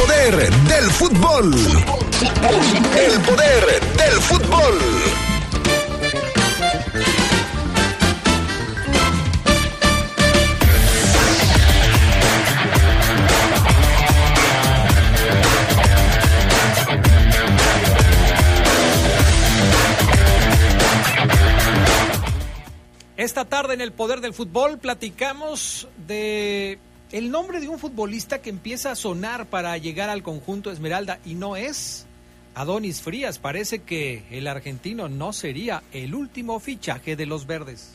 poder del fútbol. El poder del fútbol. Esta tarde en el Poder del Fútbol platicamos de el nombre de un futbolista que empieza a sonar para llegar al conjunto Esmeralda y no es Adonis Frías. Parece que el argentino no sería el último fichaje de los verdes.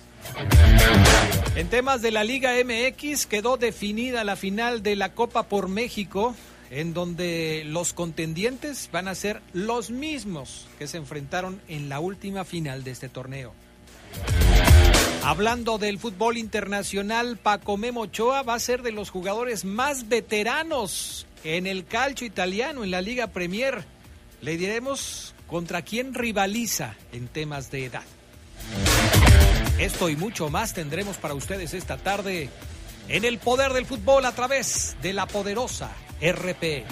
En temas de la Liga MX quedó definida la final de la Copa por México, en donde los contendientes van a ser los mismos que se enfrentaron en la última final de este torneo. Hablando del fútbol internacional, Paco Memo Ochoa va a ser de los jugadores más veteranos en el calcio italiano, en la Liga Premier. Le diremos contra quién rivaliza en temas de edad. Esto y mucho más tendremos para ustedes esta tarde en el poder del fútbol a través de la poderosa RP.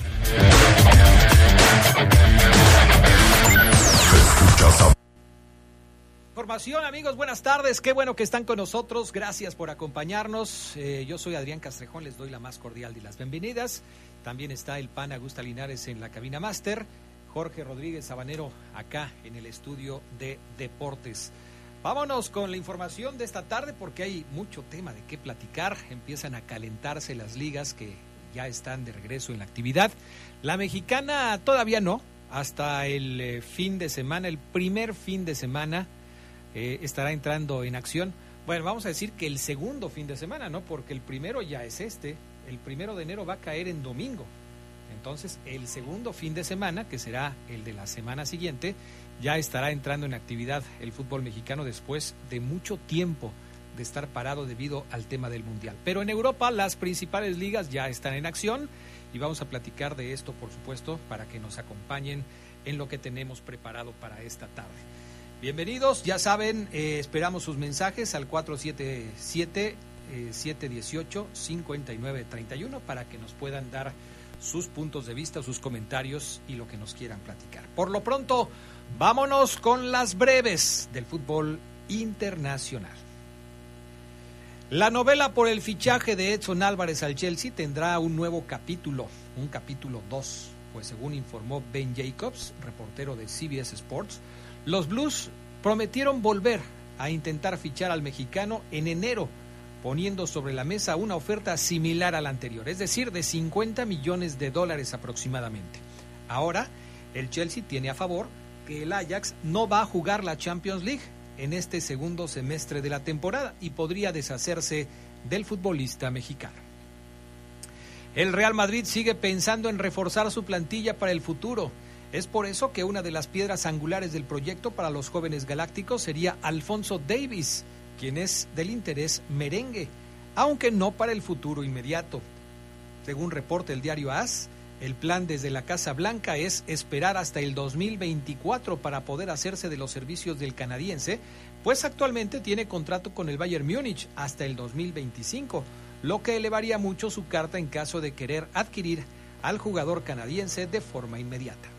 Información, amigos, buenas tardes. Qué bueno que están con nosotros. Gracias por acompañarnos. Eh, yo soy Adrián Castrejón, les doy la más cordial de las bienvenidas. También está el PAN Augusta Linares en la cabina máster. Jorge Rodríguez Sabanero acá en el estudio de deportes. Vámonos con la información de esta tarde porque hay mucho tema de qué platicar. Empiezan a calentarse las ligas que ya están de regreso en la actividad. La mexicana todavía no, hasta el eh, fin de semana, el primer fin de semana eh, estará entrando en acción. Bueno, vamos a decir que el segundo fin de semana, ¿no? Porque el primero ya es este. El primero de enero va a caer en domingo. Entonces, el segundo fin de semana, que será el de la semana siguiente, ya estará entrando en actividad el fútbol mexicano después de mucho tiempo de estar parado debido al tema del Mundial. Pero en Europa las principales ligas ya están en acción y vamos a platicar de esto, por supuesto, para que nos acompañen en lo que tenemos preparado para esta tarde. Bienvenidos, ya saben, eh, esperamos sus mensajes al 477-718-5931 para que nos puedan dar sus puntos de vista, sus comentarios y lo que nos quieran platicar. Por lo pronto, vámonos con las breves del fútbol internacional. La novela por el fichaje de Edson Álvarez al Chelsea tendrá un nuevo capítulo, un capítulo 2, pues según informó Ben Jacobs, reportero de CBS Sports, los Blues prometieron volver a intentar fichar al mexicano en enero, poniendo sobre la mesa una oferta similar a la anterior, es decir, de 50 millones de dólares aproximadamente. Ahora, el Chelsea tiene a favor que el Ajax no va a jugar la Champions League en este segundo semestre de la temporada y podría deshacerse del futbolista mexicano. El Real Madrid sigue pensando en reforzar su plantilla para el futuro es por eso que una de las piedras angulares del proyecto para los jóvenes galácticos sería Alfonso Davis, quien es del interés merengue, aunque no para el futuro inmediato. Según reporta el diario AS, el plan desde la Casa Blanca es esperar hasta el 2024 para poder hacerse de los servicios del canadiense, pues actualmente tiene contrato con el Bayern Múnich hasta el 2025, lo que elevaría mucho su carta en caso de querer adquirir al jugador canadiense de forma inmediata.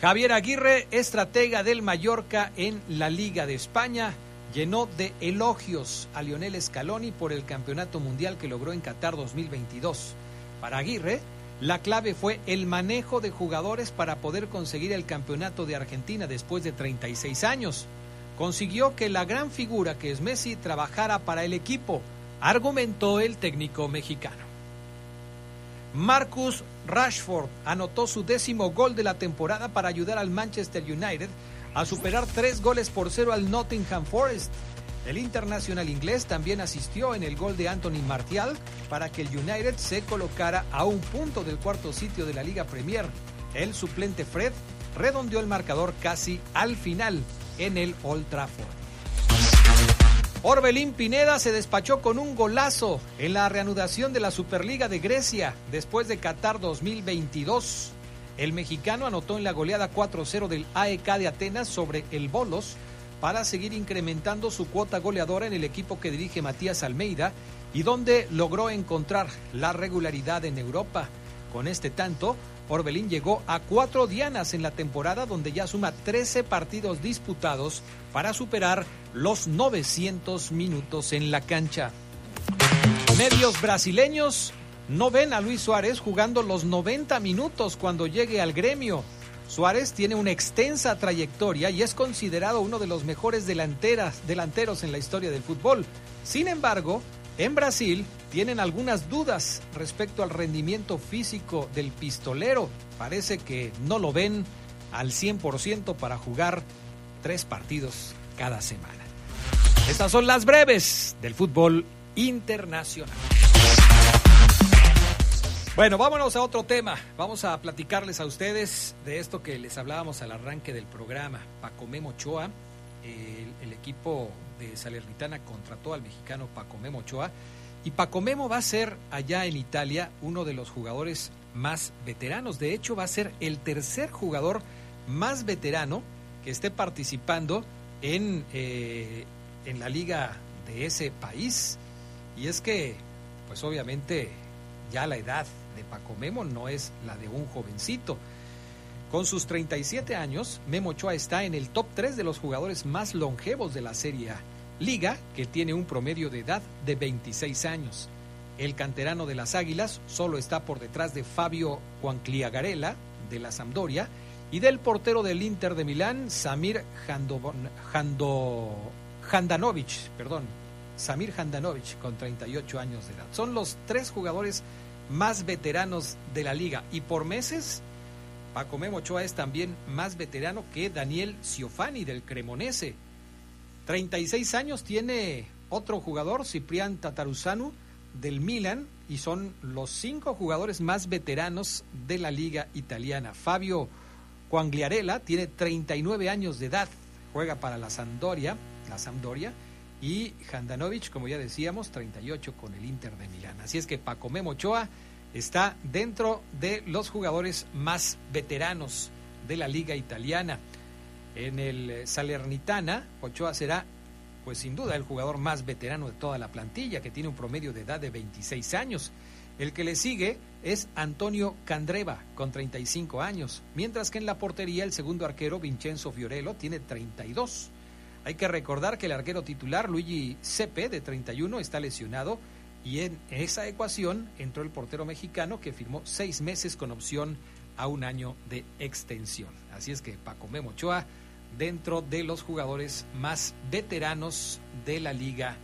Javier Aguirre, estratega del Mallorca en la Liga de España, llenó de elogios a Lionel Scaloni por el campeonato mundial que logró en Qatar 2022. Para Aguirre, la clave fue el manejo de jugadores para poder conseguir el campeonato de Argentina después de 36 años. Consiguió que la gran figura que es Messi trabajara para el equipo, argumentó el técnico mexicano. Marcus Rashford anotó su décimo gol de la temporada para ayudar al Manchester United a superar tres goles por cero al Nottingham Forest. El internacional inglés también asistió en el gol de Anthony Martial para que el United se colocara a un punto del cuarto sitio de la Liga Premier. El suplente Fred redondeó el marcador casi al final en el Old Trafford. Orbelín Pineda se despachó con un golazo en la reanudación de la Superliga de Grecia después de Qatar 2022. El mexicano anotó en la goleada 4-0 del AEK de Atenas sobre el Bolos para seguir incrementando su cuota goleadora en el equipo que dirige Matías Almeida y donde logró encontrar la regularidad en Europa. Con este tanto, Orbelín llegó a cuatro dianas en la temporada donde ya suma 13 partidos disputados para superar los 900 minutos en la cancha. Medios brasileños no ven a Luis Suárez jugando los 90 minutos cuando llegue al gremio. Suárez tiene una extensa trayectoria y es considerado uno de los mejores delanteras, delanteros en la historia del fútbol. Sin embargo, en Brasil tienen algunas dudas respecto al rendimiento físico del pistolero. Parece que no lo ven al 100% para jugar tres partidos cada semana. Estas son las breves del fútbol internacional. Bueno, vámonos a otro tema. Vamos a platicarles a ustedes de esto que les hablábamos al arranque del programa. Paco Memo Ochoa, el, el equipo de Salernitana contrató al mexicano Paco Memo Ochoa y Paco Memo va a ser allá en Italia uno de los jugadores más veteranos. De hecho, va a ser el tercer jugador más veterano que esté participando en, eh, en la liga de ese país. Y es que, pues obviamente, ya la edad de Paco Memo no es la de un jovencito. Con sus 37 años, Memo Ochoa está en el top 3 de los jugadores más longevos de la Serie A, liga que tiene un promedio de edad de 26 años. El canterano de las Águilas solo está por detrás de Fabio Juancliagarela de la Sampdoria y del portero del Inter de Milán, Samir Handanovic, perdón, Samir Handanovic con 38 años de edad. Son los tres jugadores más veteranos de la liga. Y por meses, Paco Memo Ochoa es también más veterano que Daniel Ciofani del Cremonese. 36 años tiene otro jugador, Ciprián Tataruzanu del Milan, y son los cinco jugadores más veteranos de la liga italiana. Fabio Quangliarella tiene 39 años de edad, juega para la Sampdoria, la Sampdoria y Handanovic, como ya decíamos, 38 con el Inter de Milán. Así es que Paco Memo Ochoa está dentro de los jugadores más veteranos de la liga italiana. En el Salernitana, Ochoa será, pues sin duda, el jugador más veterano de toda la plantilla, que tiene un promedio de edad de 26 años. El que le sigue es Antonio Candreva, con 35 años, mientras que en la portería el segundo arquero, Vincenzo Fiorello, tiene 32. Hay que recordar que el arquero titular, Luigi Cepe, de 31, está lesionado y en esa ecuación entró el portero mexicano que firmó seis meses con opción a un año de extensión. Así es que Paco Memo Ochoa dentro de los jugadores más veteranos de la liga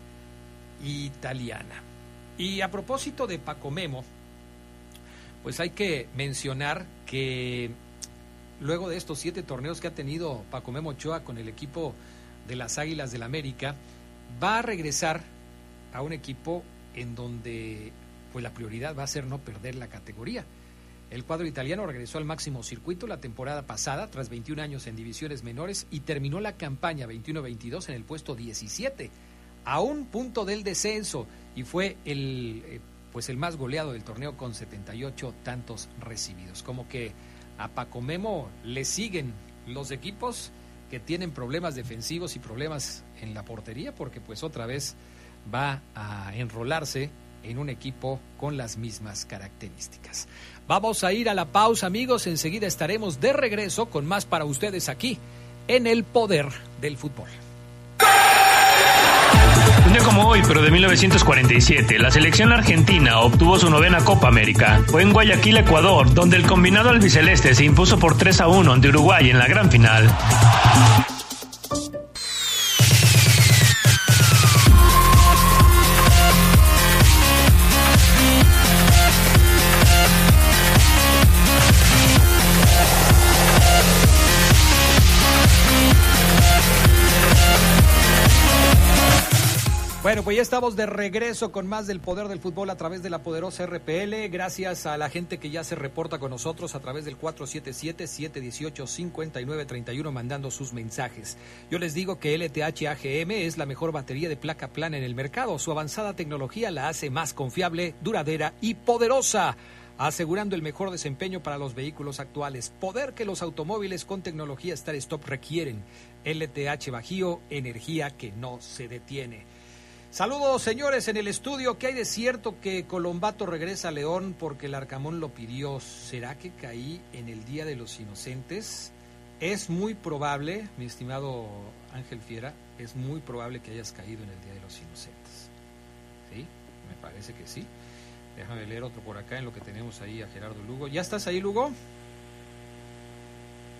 italiana. Y a propósito de Paco Memo, pues hay que mencionar que luego de estos siete torneos que ha tenido Paco Memo Ochoa con el equipo de las Águilas del América, va a regresar a un equipo en donde pues la prioridad va a ser no perder la categoría. El cuadro italiano regresó al máximo circuito la temporada pasada, tras 21 años en divisiones menores, y terminó la campaña 21-22 en el puesto 17, a un punto del descenso, y fue el, eh, pues el más goleado del torneo con 78 tantos recibidos. Como que a Paco Memo le siguen los equipos que tienen problemas defensivos y problemas en la portería, porque pues otra vez va a enrolarse en un equipo con las mismas características. Vamos a ir a la pausa, amigos. Enseguida estaremos de regreso con más para ustedes aquí en el poder del fútbol. Un día como hoy, pero de 1947, la selección argentina obtuvo su novena Copa América. Fue en Guayaquil, Ecuador, donde el combinado albiceleste se impuso por 3 a 1 ante Uruguay en la gran final. Bueno, pues ya estamos de regreso con más del poder del fútbol a través de la poderosa RPL. Gracias a la gente que ya se reporta con nosotros a través del 477-718-5931 mandando sus mensajes. Yo les digo que LTH AGM es la mejor batería de placa plana en el mercado. Su avanzada tecnología la hace más confiable, duradera y poderosa asegurando el mejor desempeño para los vehículos actuales. Poder que los automóviles con tecnología Star Stop requieren. LTH Bajío, energía que no se detiene. Saludos, señores, en el estudio. ¿Qué hay de cierto que Colombato regresa a León porque el Arcamón lo pidió? ¿Será que caí en el Día de los Inocentes? Es muy probable, mi estimado Ángel Fiera, es muy probable que hayas caído en el Día de los Inocentes. ¿Sí? Me parece que sí. Déjame leer otro por acá en lo que tenemos ahí a Gerardo Lugo. ¿Ya estás ahí, Lugo?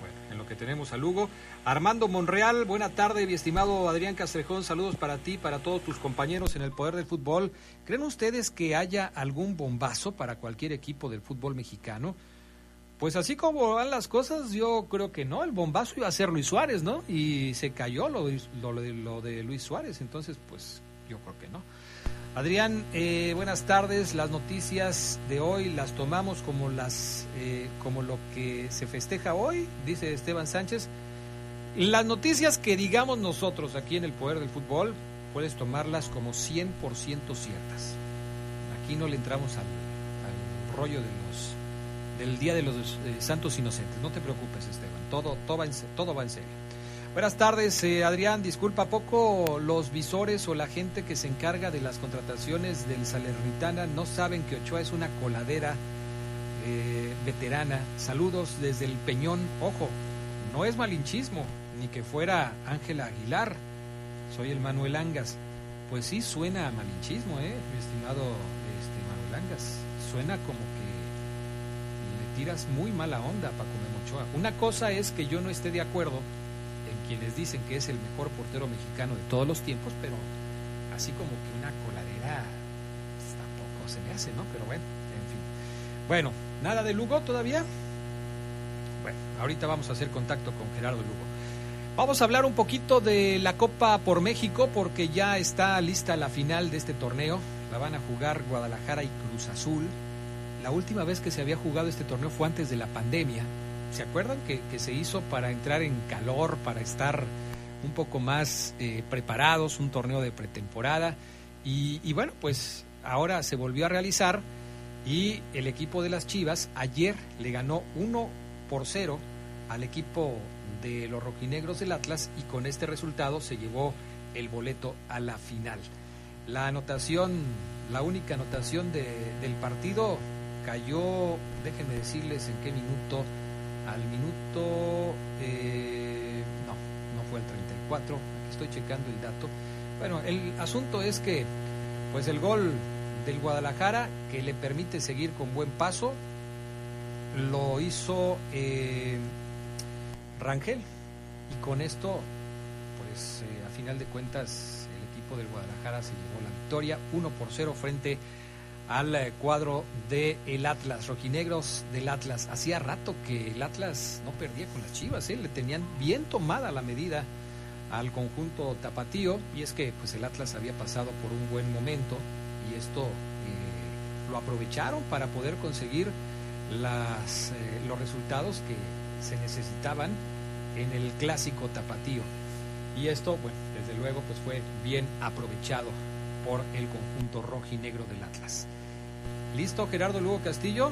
Bueno, en lo que tenemos a Lugo. Armando Monreal, buena tarde, mi estimado Adrián Castrejón, saludos para ti, para todos tus compañeros en el poder del fútbol. ¿Creen ustedes que haya algún bombazo para cualquier equipo del fútbol mexicano? Pues así como van las cosas, yo creo que no. El bombazo iba a ser Luis Suárez, ¿no? Y se cayó lo, lo, lo de Luis Suárez, entonces pues yo creo que no. Adrián, eh, buenas tardes. Las noticias de hoy las tomamos como las eh, como lo que se festeja hoy, dice Esteban Sánchez. Las noticias que digamos nosotros aquí en el Poder del Fútbol, puedes tomarlas como 100% ciertas. Aquí no le entramos al, rollo de los del Día de los eh, Santos Inocentes. No te preocupes, Esteban. Todo, todo, va, en, todo va en serio. Buenas tardes, eh, Adrián. Disculpa poco, los visores o la gente que se encarga de las contrataciones del Salernitana no saben que Ochoa es una coladera eh, veterana. Saludos desde el Peñón. Ojo, no es malinchismo, ni que fuera Ángela Aguilar. Soy el Manuel Angas. Pues sí, suena malinchismo, ¿eh? mi estimado este, Manuel Angas. Suena como que le tiras muy mala onda a Paco Memochoa. Una cosa es que yo no esté de acuerdo quienes dicen que es el mejor portero mexicano de todos los tiempos, pero así como que una coladera pues, tampoco se me hace, ¿no? Pero bueno, en fin. Bueno, ¿nada de Lugo todavía? Bueno, ahorita vamos a hacer contacto con Gerardo Lugo. Vamos a hablar un poquito de la Copa por México porque ya está lista la final de este torneo. La van a jugar Guadalajara y Cruz Azul. La última vez que se había jugado este torneo fue antes de la pandemia ¿Se acuerdan que, se hizo para entrar en calor, para estar un poco más eh, preparados, un torneo de pretemporada? Y, bueno, pues ahora se volvió a realizar y el equipo de las Chivas ayer le ganó 1 por 0 al equipo de los rojinegros del Atlas y con este resultado se llevó el boleto a la final. La anotación, la única anotación del partido cayó, déjenme decirles en qué minuto, al minuto, eh, no, no fue el 34, aquí estoy checando el dato. Bueno, el asunto es que, pues el gol del Guadalajara, que le permite seguir con buen paso, lo hizo eh, Rangel. Y con esto, pues eh, a final de cuentas, el equipo del Guadalajara se llevó la victoria 1 por 0 frente a al cuadro del el Atlas, rojinegros del Atlas. Hacía rato que el Atlas no perdía con las Chivas, ¿eh? le tenían bien tomada la medida al conjunto tapatío y es que pues el Atlas había pasado por un buen momento y esto eh, lo aprovecharon para poder conseguir las, eh, los resultados que se necesitaban en el clásico tapatío y esto bueno desde luego pues fue bien aprovechado por el conjunto rojinegro del Atlas. ¿Listo, Gerardo Lugo Castillo?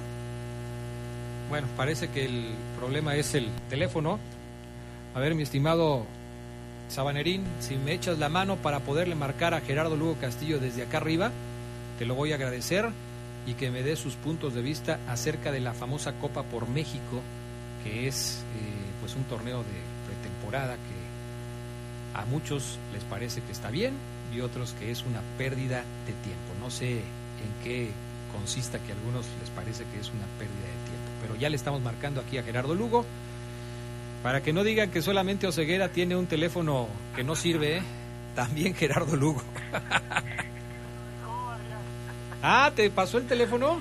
Bueno, parece que el problema es el teléfono. A ver, mi estimado Sabanerín, si me echas la mano para poderle marcar a Gerardo Lugo Castillo desde acá arriba, te lo voy a agradecer y que me dé sus puntos de vista acerca de la famosa Copa por México, que es eh, pues un torneo de pretemporada que a muchos les parece que está bien y otros que es una pérdida de tiempo. No sé en qué consista que a algunos les parece que es una pérdida de tiempo, pero ya le estamos marcando aquí a Gerardo Lugo para que no digan que solamente Oseguera tiene un teléfono que no sirve, ¿eh? también Gerardo Lugo. ah, ¿te pasó el teléfono?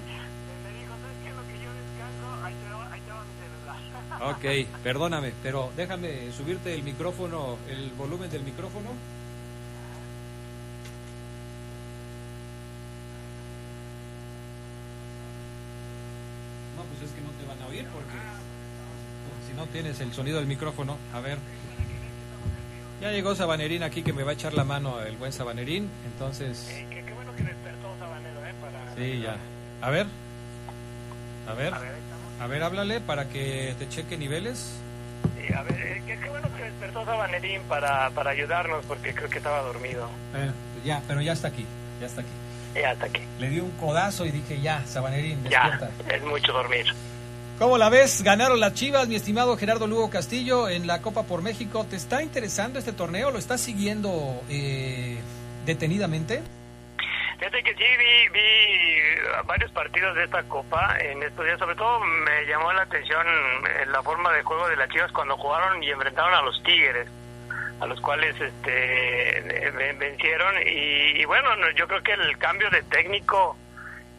Ok, perdóname, pero déjame subirte el micrófono, el volumen del micrófono. Sonido del micrófono, a ver. Ya llegó Sabanerín aquí que me va a echar la mano el buen Sabanerín, entonces... Eh, qué, bueno que despertó Sabanero, ¿eh? Para... Sí, ya. A ver. A ver. A ver, háblale para que te cheque niveles. Sí, a ver, eh, qué, bueno que despertó Sabanerín para, para ayudarnos porque creo que estaba dormido. Eh, Ya, pero ya está aquí, ya está aquí. Ya hasta aquí. Le di un codazo y dije, ya, Sabanerín, Ya, despierta. es mucho dormir. ¿Cómo la ves? Ganaron las Chivas, mi estimado Gerardo Lugo Castillo, en la Copa por México. ¿Te está interesando este torneo? ¿Lo estás siguiendo eh, detenidamente? Fíjate que sí, vi, vi varios partidos de esta Copa en estos días. Sobre todo me llamó la atención eh, la forma de juego de las Chivas cuando jugaron y enfrentaron a los Tigres, a los cuales este ven- vencieron. Y, y bueno, no, yo creo que el cambio de técnico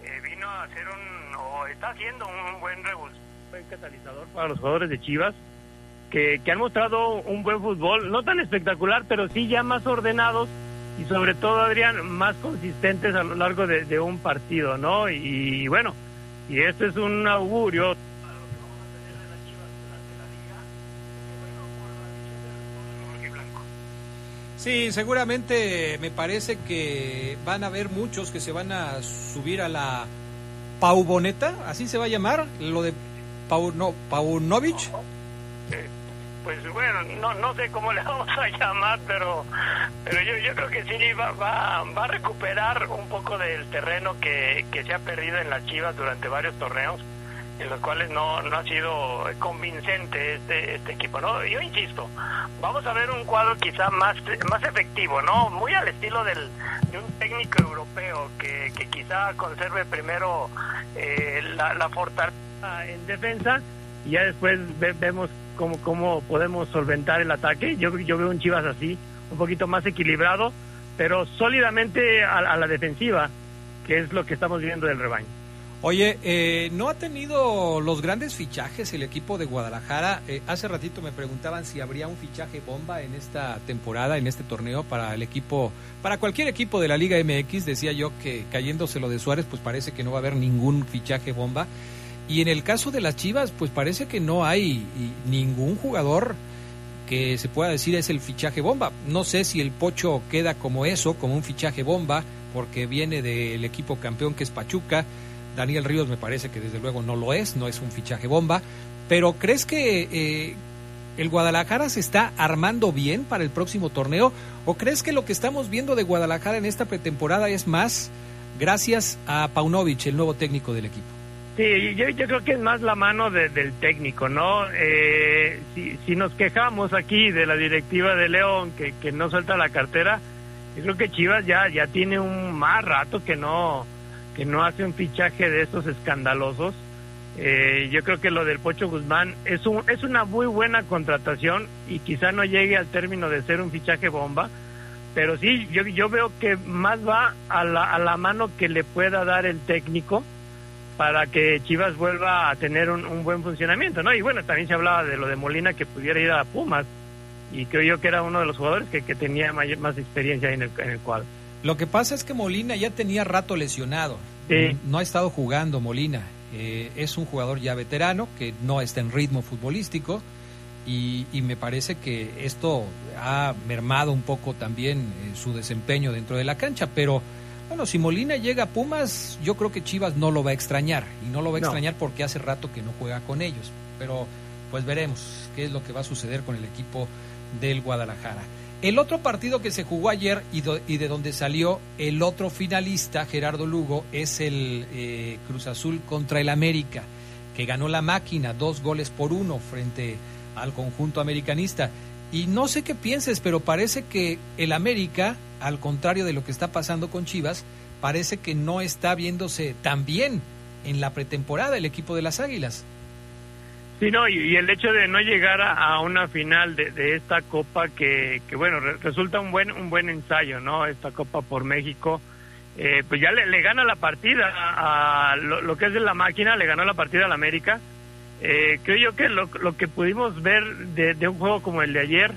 eh, vino a hacer un, o está haciendo un buen revulsivo, buen catalizador para los jugadores de Chivas. Que, que han mostrado un buen fútbol, no tan espectacular, pero sí ya más ordenados y sobre todo, Adrián, más consistentes a lo largo de, un partido, ¿no? Y, bueno, y esto es un augurio. Sí, seguramente me parece que van a haber muchos que se van a subir a la Pauboneta, así se va a llamar, lo de Pau, no, Paunovic. Pues bueno, no, no sé cómo le vamos a llamar, pero, pero yo, yo creo que sí va, va, va a recuperar un poco del terreno que, que se ha perdido en las Chivas durante varios torneos, en los cuales no, no ha sido convincente este, este equipo. ¿no? Yo insisto, vamos a ver un cuadro quizá más, más efectivo, ¿no? muy al estilo del, de un técnico europeo que, que quizá conserve primero eh, la fortaleza en defensa y ya después ve- vemos cómo, cómo podemos solventar el ataque. Yo, yo veo un Chivas así, un poquito más equilibrado, pero sólidamente a, la defensiva, que es lo que estamos viendo del rebaño. Oye, eh, ¿no ha tenido los grandes fichajes el equipo de Guadalajara? Eh, hace ratito me preguntaban si habría un fichaje bomba en esta temporada, en este torneo para el equipo, para cualquier equipo de la Liga MX. Decía yo que cayéndose lo de Suárez, pues parece que no va a haber ningún fichaje bomba. Y en el caso de las Chivas, pues parece que no hay ningún jugador que se pueda decir es el fichaje bomba. No sé si el Pocho queda como eso, como un fichaje bomba, porque viene del equipo campeón que es Pachuca. Daniel Ríos me parece que desde luego no lo es, no es un fichaje bomba. Pero ¿crees que eh, el Guadalajara se está armando bien para el próximo torneo? ¿O crees que lo que estamos viendo de Guadalajara en esta pretemporada es más gracias a Paunovic, el nuevo técnico del equipo? Sí, yo, yo creo que es más la mano de- del técnico, ¿no? Eh, si, nos quejamos aquí de la directiva de León que, que no suelta la cartera, yo creo que Chivas ya, ya tiene un más rato que no, que no hace un fichaje de estos escandalosos. Eh, yo creo que lo del Pocho Guzmán es, un, es una muy buena contratación y quizá no llegue al término de ser un fichaje bomba, pero sí, yo, yo veo que más va a la, a la mano que le pueda dar el técnico para que Chivas vuelva a tener un, un buen funcionamiento, ¿no? Y bueno, también se hablaba de lo de Molina que pudiera ir a Pumas y creo yo que era uno de los jugadores que, que tenía mayor, más experiencia en el, en el cuadro. Lo que pasa es que Molina ya tenía rato lesionado. Sí. No ha estado jugando Molina. Eh, es un jugador ya veterano que no está en ritmo futbolístico y, y me parece que esto ha mermado un poco también eh, su desempeño dentro de la cancha. Pero bueno, si Molina llega a Pumas, yo creo que Chivas no lo va a extrañar. Y no lo va a No. extrañar porque hace rato que no juega con ellos. Pero pues veremos qué es lo que va a suceder con el equipo del Guadalajara. El otro partido que se jugó ayer y, do- y de donde salió el otro finalista, Gerardo Lugo, es el eh, Cruz Azul contra el América, que ganó la máquina dos goles por uno frente al conjunto americanista. Y no sé qué pienses, pero parece que el América, al contrario de lo que está pasando con Chivas, parece que no está viéndose tan bien en la pretemporada el equipo de las Águilas. Sí, no, y, el hecho de no llegar a, una final de, esta Copa que, que bueno, re- resulta un buen un buen ensayo, ¿no? Esta Copa por México, eh, pues ya le, gana la partida a, lo, que es la máquina, le ganó la partida al América. Eh, creo yo que lo, que pudimos ver de, de un juego como el de ayer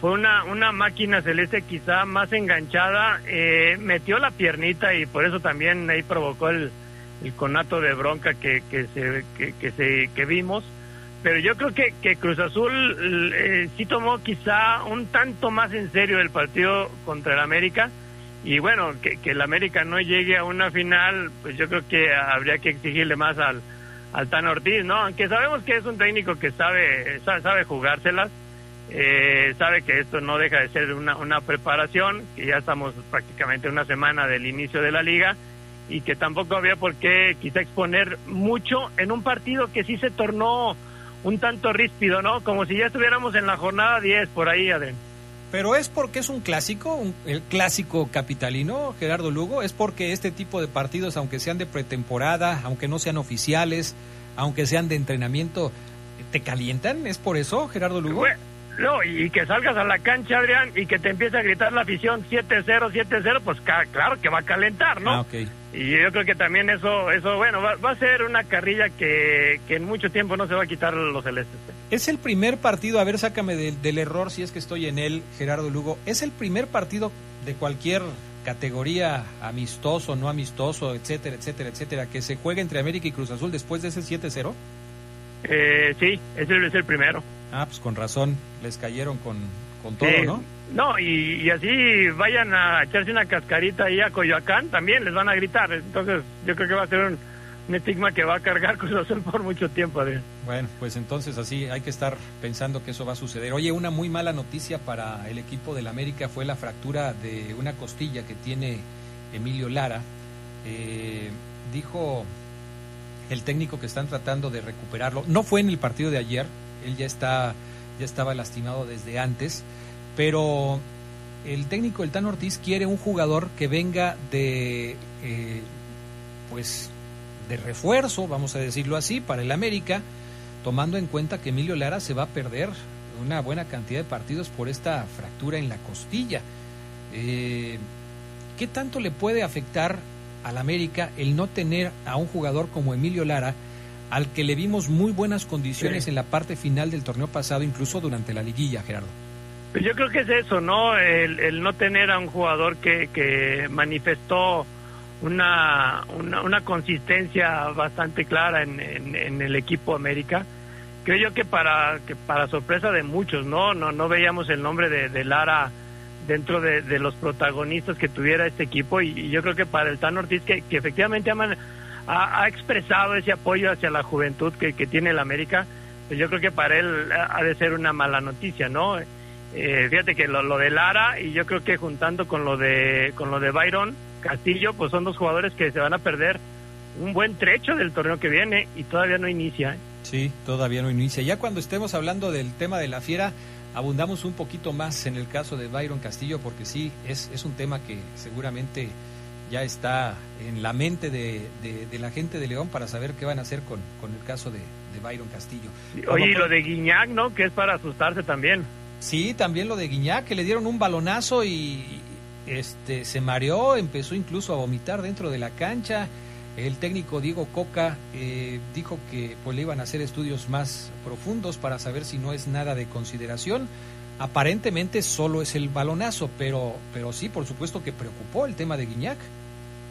fue una, una máquina celeste quizá más enganchada, eh, metió la piernita y por eso también ahí provocó el, el conato de bronca que, que, se, que, que se, que vimos. Pero yo creo que, que Cruz Azul eh, sí tomó quizá un tanto más en serio el partido contra el América. Y bueno, que, que el América no llegue a una final, pues yo creo que habría que exigirle más al, al Tan Ortiz, ¿no? Aunque sabemos que es un técnico que sabe, sabe, sabe jugárselas, eh, sabe que esto no deja de ser una, una preparación, que ya estamos prácticamente una semana del inicio de la liga y que tampoco había por qué quizá exponer mucho en un partido que sí se tornó un tanto ríspido, ¿no? Como si ya estuviéramos en la jornada 10 por ahí, Adrián. Pero es porque es un clásico, el clásico capitalino, Gerardo Lugo, es porque este tipo de partidos, aunque sean de pretemporada, aunque no sean oficiales, aunque sean de entrenamiento, ¿te calientan? ¿Es por eso, Gerardo Lugo? no, y que salgas a la cancha, Adrián, y que te empiece a gritar la afición 7-0, 7-0, pues claro que va a calentar, ¿no? Ah, okay. Y yo creo que también eso, eso bueno, va, a ser una carrilla que, que, en mucho tiempo no se va a quitar los celestes. Es el primer partido, a ver, sácame del error si es que estoy en él, Gerardo Lugo. Es el primer partido de cualquier categoría, amistoso, no amistoso, etcétera, etcétera, etcétera, que se juegue entre América y Cruz Azul después de ese 7-0. Eh, sí, ese es el primero. Ah, pues con razón, les cayeron con, con todo, ¿no? No, y, y, así vayan a echarse una cascarita ahí a Coyoacán, también les van a gritar. Entonces, yo creo que va a ser un, estigma que va a cargar Cruz Azul por mucho tiempo. Adrián. Bueno, pues entonces así hay que estar pensando que eso va a suceder. Oye, una muy mala noticia para el equipo del América fue la fractura de una costilla que tiene Emilio Lara. Eh, dijo el técnico que están tratando de recuperarlo. No fue en el partido de ayer, él ya está ya estaba lastimado desde antes pero el técnico el Tan Ortiz quiere un jugador que venga de eh, pues de refuerzo, vamos a decirlo así, para el América, tomando en cuenta que Emilio Lara se va a perder una buena cantidad de partidos por esta fractura en la costilla. Eh, ¿Qué tanto le puede afectar al América el no tener a un jugador como Emilio Lara, al que le vimos muy buenas condiciones en la parte final del torneo pasado, incluso durante la liguilla, Gerardo? Pues yo creo que es eso, ¿no? El, no tener a un jugador que, que manifestó una, una, consistencia bastante clara en, en, el equipo América. Creo yo que para, que para sorpresa de muchos, ¿no? No, no veíamos el nombre de, Lara dentro de, los protagonistas que tuviera este equipo y, yo creo que para el Tan Ortiz que, que efectivamente ha, ha, expresado ese apoyo hacia la juventud que, que tiene el América, pues yo creo que para él ha de ser una mala noticia, ¿no? Eh, fíjate que lo, de Lara y yo creo que juntando con lo de con lo de Byron Castillo, pues son dos jugadores que se van a perder un buen trecho del torneo que viene y todavía no inicia. ¿eh? Sí, todavía no inicia. Ya cuando estemos hablando del tema de la fiera, abundamos un poquito más en el caso de Byron Castillo, porque sí, es, es un tema que seguramente ya está en la mente de, de, la gente de León para saber qué van a hacer con, con el caso de, de Byron Castillo. Oye, y lo de Guiñac, ¿no? Que es para asustarse también. Sí, también lo de Guiñac, que le dieron un balonazo y este se mareó, empezó incluso a vomitar dentro de la cancha. El técnico Diego Coca eh, dijo que pues, le iban a hacer estudios más profundos para saber si no es nada de consideración. Aparentemente solo es el balonazo, pero, pero sí, por supuesto que preocupó el tema de Guiñac.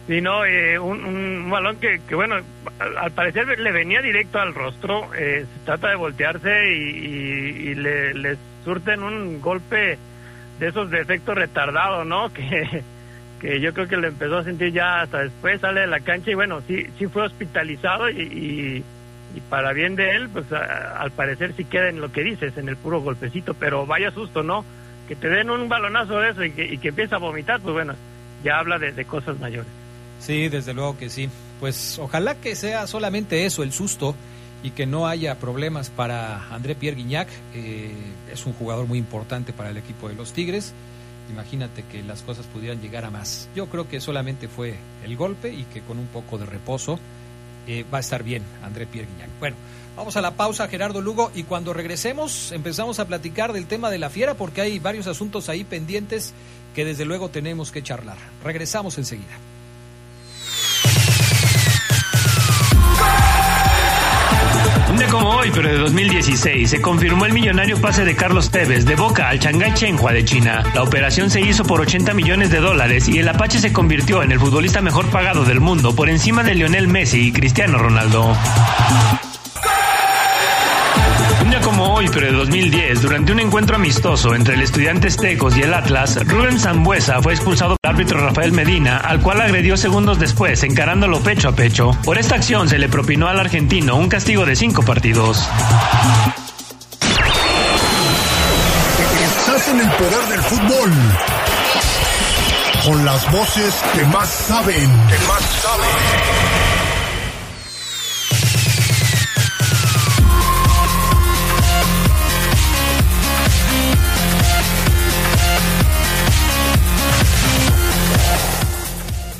Sí, no, eh, un, balón que, que, bueno, al, parecer le venía directo al rostro, eh, trata de voltearse y, le, le, surten un golpe de esos de efecto retardado, ¿no? Que, que yo creo que lo empezó a sentir ya hasta después, sale de la cancha y bueno, sí, sí fue hospitalizado y, y, para bien de él, pues al parecer sí queda en lo que dices, en el puro golpecito, pero vaya susto, ¿no? Que te den un balonazo de eso y que, y que empieza a vomitar, pues bueno, ya habla de cosas mayores. Sí, desde luego que sí. Pues ojalá que sea solamente eso, el susto, y que no haya problemas para André Pierre Guignac. Eh, es un jugador muy importante para el equipo de los Tigres. Imagínate que las cosas pudieran llegar a más. Yo creo que solamente fue el golpe y que con un poco de reposo eh, va a estar bien André Pierre Guignac. Bueno, vamos a la pausa, Gerardo Lugo, y cuando regresemos empezamos a platicar del tema de la fiera porque hay varios asuntos ahí pendientes que desde luego tenemos que charlar. Regresamos enseguida. Como hoy, pero de 2016, se confirmó el millonario pase de Carlos Tevez de Boca al Shanghai Chenhua de China. La operación se hizo por 80 millones de dólares y el Apache se convirtió en el futbolista mejor pagado del mundo por encima de Lionel Messi y Cristiano Ronaldo pero de 2010, durante un encuentro amistoso entre el Estudiantes Tecos y el Atlas, Rubén Zambuesa fue expulsado por el árbitro Rafael Medina, al cual agredió segundos después, encarándolo pecho a pecho. Por esta acción se le propinó al argentino un castigo de cinco partidos. en el poder del fútbol. Con las voces. Que más saben.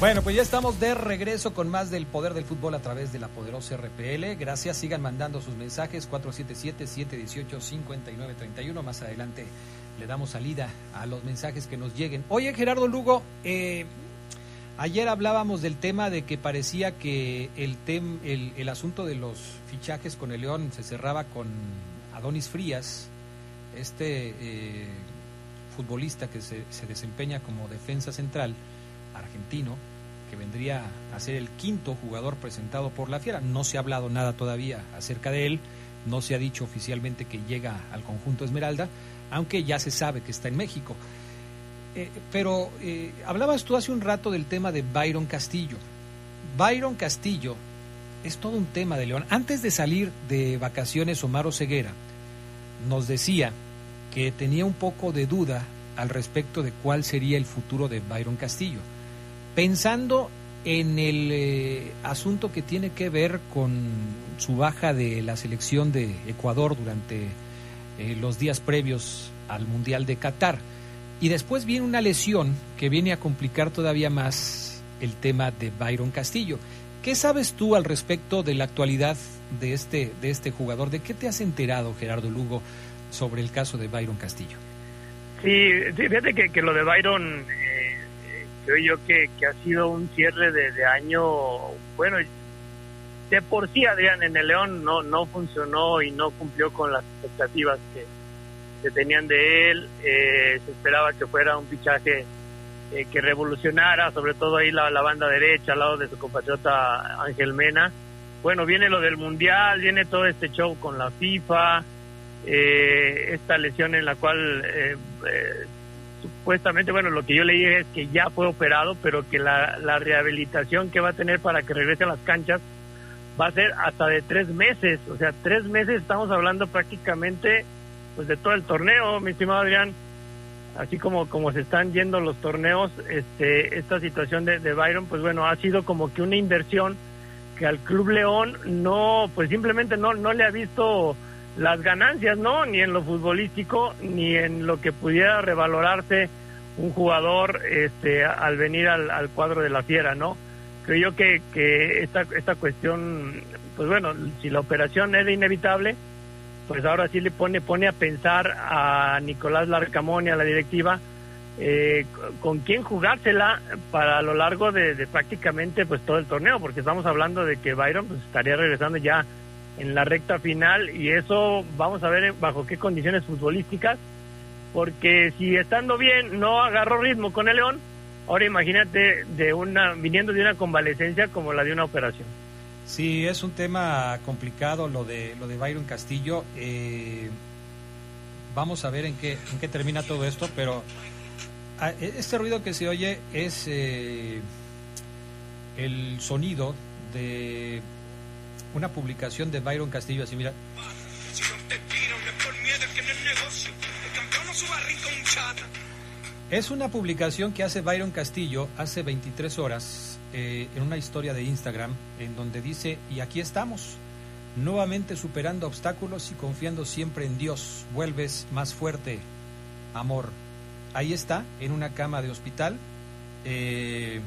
Bueno, pues ya estamos de regreso con más del poder del fútbol a través de la poderosa RPL. Gracias, sigan mandando sus mensajes 477-718-5931. Más adelante le damos salida a los mensajes que nos lleguen. Oye, Gerardo Lugo, eh, ayer hablábamos del tema de que parecía que el, tem, el, asunto de los fichajes con el León se cerraba con Adonis Frías, este eh, futbolista que se, se desempeña como defensa central argentino, que vendría a ser el quinto jugador presentado por la Fiera. No se ha hablado nada todavía acerca de él, no se ha dicho oficialmente que llega al conjunto Esmeralda, aunque ya se sabe que está en México. Eh, pero eh, hablabas tú hace un rato del tema de Byron Castillo. Byron Castillo es todo un tema de León. Antes de salir de vacaciones, Omar Ceguera nos decía que tenía un poco de duda al respecto de cuál sería el futuro de Byron Castillo pensando en el eh, asunto que tiene que ver con su baja de la selección de Ecuador durante eh, los días previos al Mundial de Qatar. Y después viene una lesión que viene a complicar todavía más el tema de Byron Castillo. ¿Qué sabes tú al respecto de la actualidad de este, de este jugador? ¿De qué te has enterado, Gerardo Lugo, sobre el caso de Byron Castillo? Sí, fíjate que, que lo de Byron creo yo que, ha sido un cierre de, año, bueno, de por sí Adrián en el León no, no funcionó y no cumplió con las expectativas que, se tenían de él, eh, se esperaba que fuera un fichaje eh, que revolucionara, sobre todo ahí la, la, banda derecha al lado de su compatriota Ángel Mena. Bueno, viene lo del Mundial, viene todo este show con la FIFA, eh, esta lesión en la cual eh, supuestamente, bueno, lo que yo leí es que ya fue operado, pero que la, la rehabilitación que va a tener para que regrese a las canchas va a ser hasta de tres meses. O sea, tres meses estamos hablando prácticamente pues de todo el torneo, mi estimado Adrián. Así como, como se están yendo los torneos, este, esta situación de, de Byron, pues bueno, ha sido como que una inversión que al Club León no, pues simplemente no, no le ha visto las ganancias, ¿no? Ni en lo futbolístico, ni en lo que pudiera revalorarse un jugador este, al venir al, cuadro de la fiera, ¿no? Creo yo que, que esta, esta cuestión, pues bueno, si la operación era inevitable, pues ahora sí le pone, pone a pensar a Nicolás Larcamón y a la directiva eh, con quién jugársela para a lo largo de, de, prácticamente pues todo el torneo, porque estamos hablando de que Byron pues, estaría regresando ya en la recta final y eso vamos a ver bajo qué condiciones futbolísticas, porque si estando bien no agarró ritmo con el León, ahora imagínate de una viniendo de una convalecencia como la de una operación. Sí, es un tema complicado lo de lo de Byron Castillo. Eh, vamos a ver en qué en qué termina todo esto, pero ah, e, este ruido que se oye es eh, el sonido de una publicación de Byron Castillo, así mira. Es una publicación que hace Byron Castillo hace 23 horas eh, en una historia de Instagram en donde dice, y aquí estamos, nuevamente superando obstáculos y confiando siempre en Dios, vuelves más fuerte, amor. Ahí está, en una cama de hospital, eh,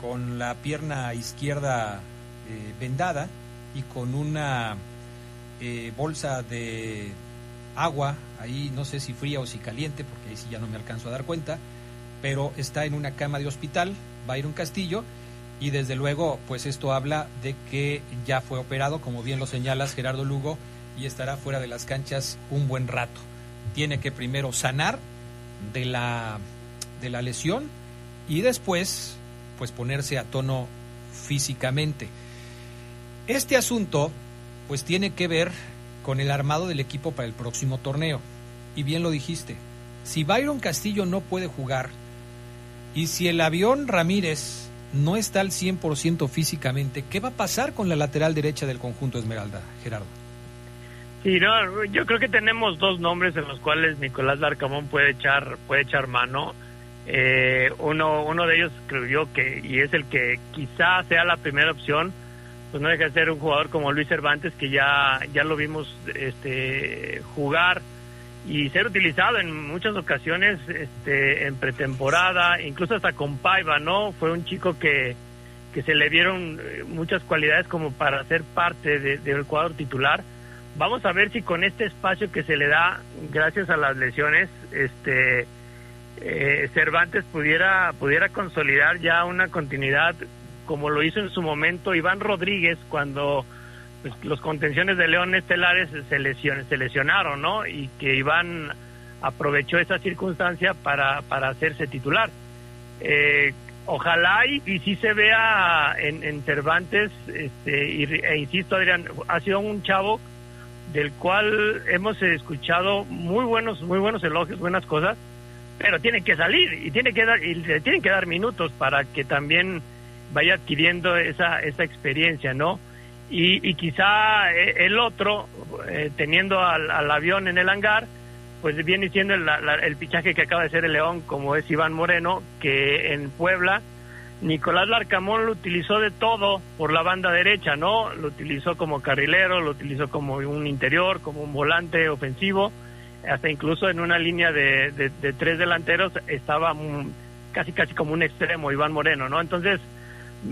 con la pierna izquierda eh, vendada, y con una eh, bolsa de agua, ahí no sé si fría o si caliente, porque ahí sí ya no me alcanzo a dar cuenta, pero está en una cama de hospital, va a ir un castillo, y desde luego, pues esto habla de que ya fue operado, como bien lo señalas Gerardo Lugo, y estará fuera de las canchas un buen rato. Tiene que primero sanar de la, de la lesión y después, pues ponerse a tono físicamente. Este asunto, pues tiene que ver con el armado del equipo para el próximo torneo. Y bien lo dijiste, si Byron Castillo no puede jugar y si el avión Ramírez no está al 100% físicamente, ¿qué va a pasar con la lateral derecha del conjunto Esmeralda, Gerardo? Sí, no, yo creo que tenemos dos nombres en los cuales Nicolás Larcamón puede echar, puede echar mano. Eh, uno, uno de ellos creo yo que, y es el que quizá sea la primera opción, pues no deja de ser un jugador como Luis Cervantes, que ya, ya lo vimos este, jugar y ser utilizado en muchas ocasiones este, en pretemporada, incluso hasta con Paiva, ¿no? Fue un chico que, que se le dieron eh, muchas cualidades como para ser parte del cuadro titular Vamos a ver si con este espacio que se le da, gracias a las lesiones, este eh, Cervantes pudiera, pudiera consolidar ya una continuidad como lo hizo en su momento Iván Rodríguez cuando pues, los contenciones de León Estelares se, lesion, se lesionaron, ¿no? Y que Iván aprovechó esa circunstancia para, para hacerse titular. Eh, ojalá y, y sí se vea en, en Cervantes, este, e insisto, Adrián, ha sido un chavo del cual hemos escuchado muy buenos, muy buenos elogios, buenas cosas, pero tiene que salir y tiene que dar, y le tienen que dar minutos para que también vaya adquiriendo esa, esa experiencia, ¿no? Y, y quizá eh, el otro, eh, teniendo al, avión en el hangar, pues viene siendo el, la, el fichaje que acaba de ser el León, como es Iván Moreno, que en Puebla Nicolás Larcamón lo utilizó de todo por la banda derecha, ¿no? Lo utilizó como carrilero, lo utilizó como un interior, como un volante ofensivo, hasta incluso en una línea de, de, tres delanteros estaba casi casi como un extremo, Iván Moreno, ¿no? Entonces,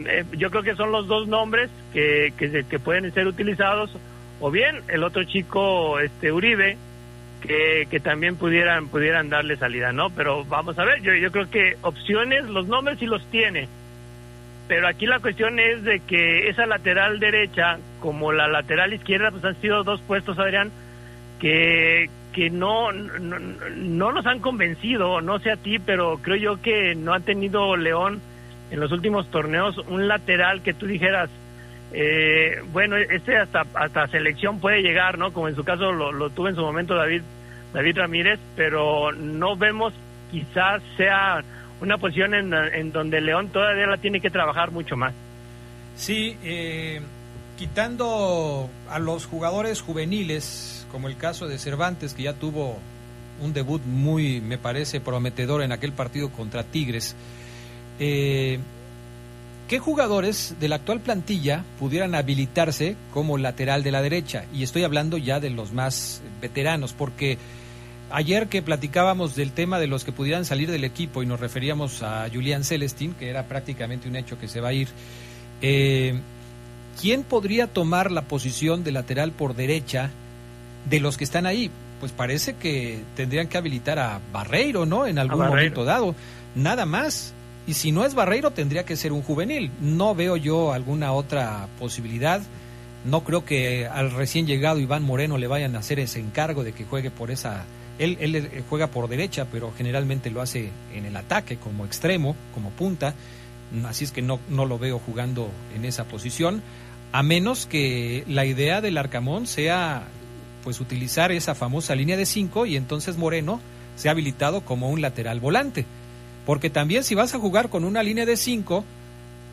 eh, yo creo que son los dos nombres que, que, que, pueden ser utilizados, o bien el otro chico, este Uribe, que, que, también pudieran pudieran darle salida, ¿no? Pero vamos a ver, yo, yo creo que opciones, los nombres sí los tiene pero aquí la cuestión es de que esa lateral derecha como la lateral izquierda pues han sido dos puestos Adrián que que no, no, nos han convencido no sé a ti pero creo yo que no ha tenido León en los últimos torneos un lateral que tú dijeras eh, bueno este hasta hasta selección puede llegar no como en su caso lo, tuvo en su momento David David Ramírez pero no vemos quizás sea una posición en, en, donde León todavía la tiene que trabajar mucho más. Sí, eh, quitando a los jugadores juveniles, como el caso de Cervantes, que ya tuvo un debut muy, me parece, prometedor en aquel partido contra Tigres, eh, ¿qué jugadores de la actual plantilla pudieran habilitarse como lateral de la derecha? Y estoy hablando ya de los más veteranos, porque Ayer que platicábamos del tema de los que pudieran salir del equipo y nos referíamos a Julián Celestín, que era prácticamente un hecho que se va a ir, eh, ¿quién podría tomar la posición de lateral por derecha de los que están ahí? Pues parece que tendrían que habilitar a Barreiro, ¿no? En algún momento dado. Nada más. Y si no es Barreiro, tendría que ser un juvenil. No veo yo alguna otra posibilidad. No creo que al recién llegado Iván Moreno le vayan a hacer ese encargo de que juegue por esa él, él, juega por derecha, pero generalmente lo hace en el ataque como extremo, como punta. Así es que no, no lo veo jugando en esa posición, a menos que la idea del Arcamón sea pues utilizar esa famosa línea de 5 y entonces Moreno sea habilitado como un lateral volante. Porque también si vas a jugar con una línea de 5,